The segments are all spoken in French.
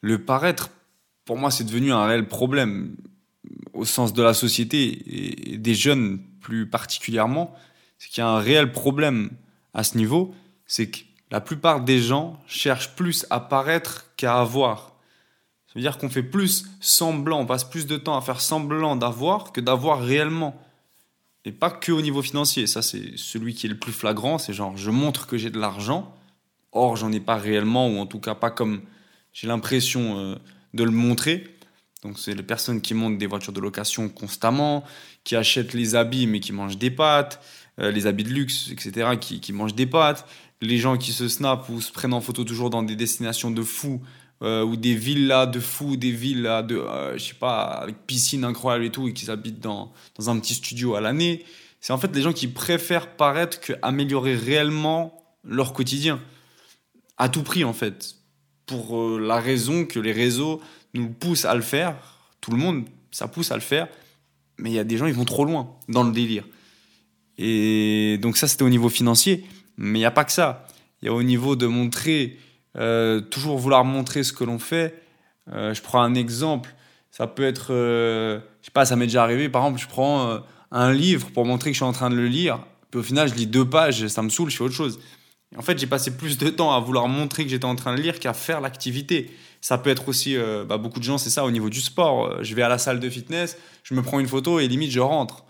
le paraître, pour moi, c'est devenu un réel problème au sens de la société et des jeunes plus particulièrement. C'est qu'il y a un réel problème à ce niveau, c'est que la plupart des gens cherchent plus à paraître qu'à avoir. Ça veut dire qu'on fait plus semblant, on passe plus de temps à faire semblant d'avoir que d'avoir réellement. Et pas que au niveau financier. Ça, c'est celui qui est le plus flagrant. C'est genre, je montre que j'ai de l'argent. Or, j'en ai pas réellement, ou en tout cas pas comme j'ai l'impression euh, de le montrer. Donc, c'est les personnes qui montent des voitures de location constamment, qui achètent les habits mais qui mangent des pâtes, euh, les habits de luxe, etc., qui, qui mangent des pâtes. Les gens qui se snapent ou se prennent en photo toujours dans des destinations de fous euh, ou des villas de fous, des villas de, euh, je sais pas, avec piscine incroyable et tout, et qui habitent dans, dans un petit studio à l'année. C'est en fait les gens qui préfèrent paraître qu'améliorer réellement leur quotidien. À tout prix, en fait. Pour euh, la raison que les réseaux nous poussent à le faire. Tout le monde, ça pousse à le faire. Mais il y a des gens, ils vont trop loin dans le délire. Et donc ça, c'était au niveau financier. Mais il n'y a pas que ça. Il y a au niveau de montrer euh, toujours vouloir montrer ce que l'on fait. Euh, je prends un exemple, ça peut être, euh, je sais pas, ça m'est déjà arrivé, par exemple, je prends un livre pour montrer que je suis en train de le lire, puis au final, je lis deux pages, ça me saoule, je fais autre chose. En fait, j'ai passé plus de temps à vouloir montrer que j'étais en train de lire qu'à faire l'activité. Ça peut être aussi, bah, beaucoup de gens, c'est ça, au niveau du sport. Je vais à la salle de fitness, je me prends une photo et limite, je rentre.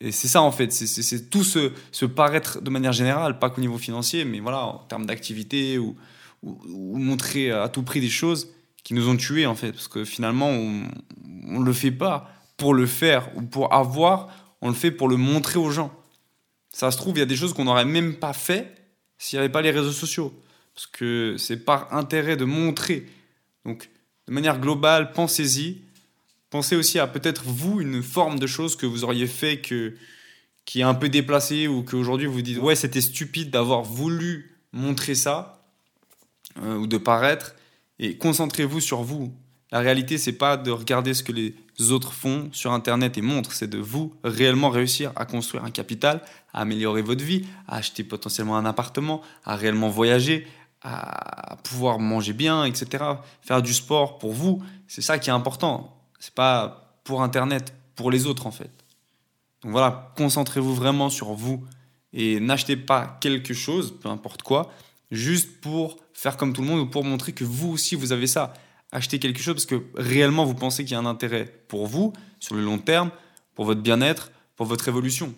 Et c'est ça en fait, c'est tout se paraître de manière générale, pas qu'au niveau financier, mais voilà, en termes d'activité ou, ou, montrer à tout prix des choses qui nous ont tués en fait. Parce que finalement, on ne le fait pas pour le faire ou pour avoir, on le fait pour le montrer aux gens. Ça se trouve, il y a des choses qu'on n'aurait même pas fait s'il n'y avait pas les réseaux sociaux. Parce que c'est par intérêt de montrer. Donc, de manière globale, pensez-y. Pensez aussi à peut-être vous une forme de chose que vous auriez fait que, qui est un peu déplacée ou qu'aujourd'hui vous dites ouais c'était stupide d'avoir voulu montrer ça euh, ou de paraître. Et concentrez-vous sur vous. La réalité, c'est pas de regarder ce que les autres font sur Internet et montrent, c'est de vous réellement réussir à construire un capital, à améliorer votre vie, à acheter potentiellement un appartement, à réellement voyager, à pouvoir manger bien, etc. Faire du sport pour vous, c'est ça qui est important. C'est pas pour Internet, pour les autres en fait. Donc voilà, concentrez-vous vraiment sur vous et n'achetez pas quelque chose, peu importe quoi, juste pour faire comme tout le monde ou pour montrer que vous aussi vous avez ça. Acheter quelque chose parce que réellement vous pensez qu'il y a un intérêt pour vous sur le long terme, pour votre bien-être, pour votre évolution.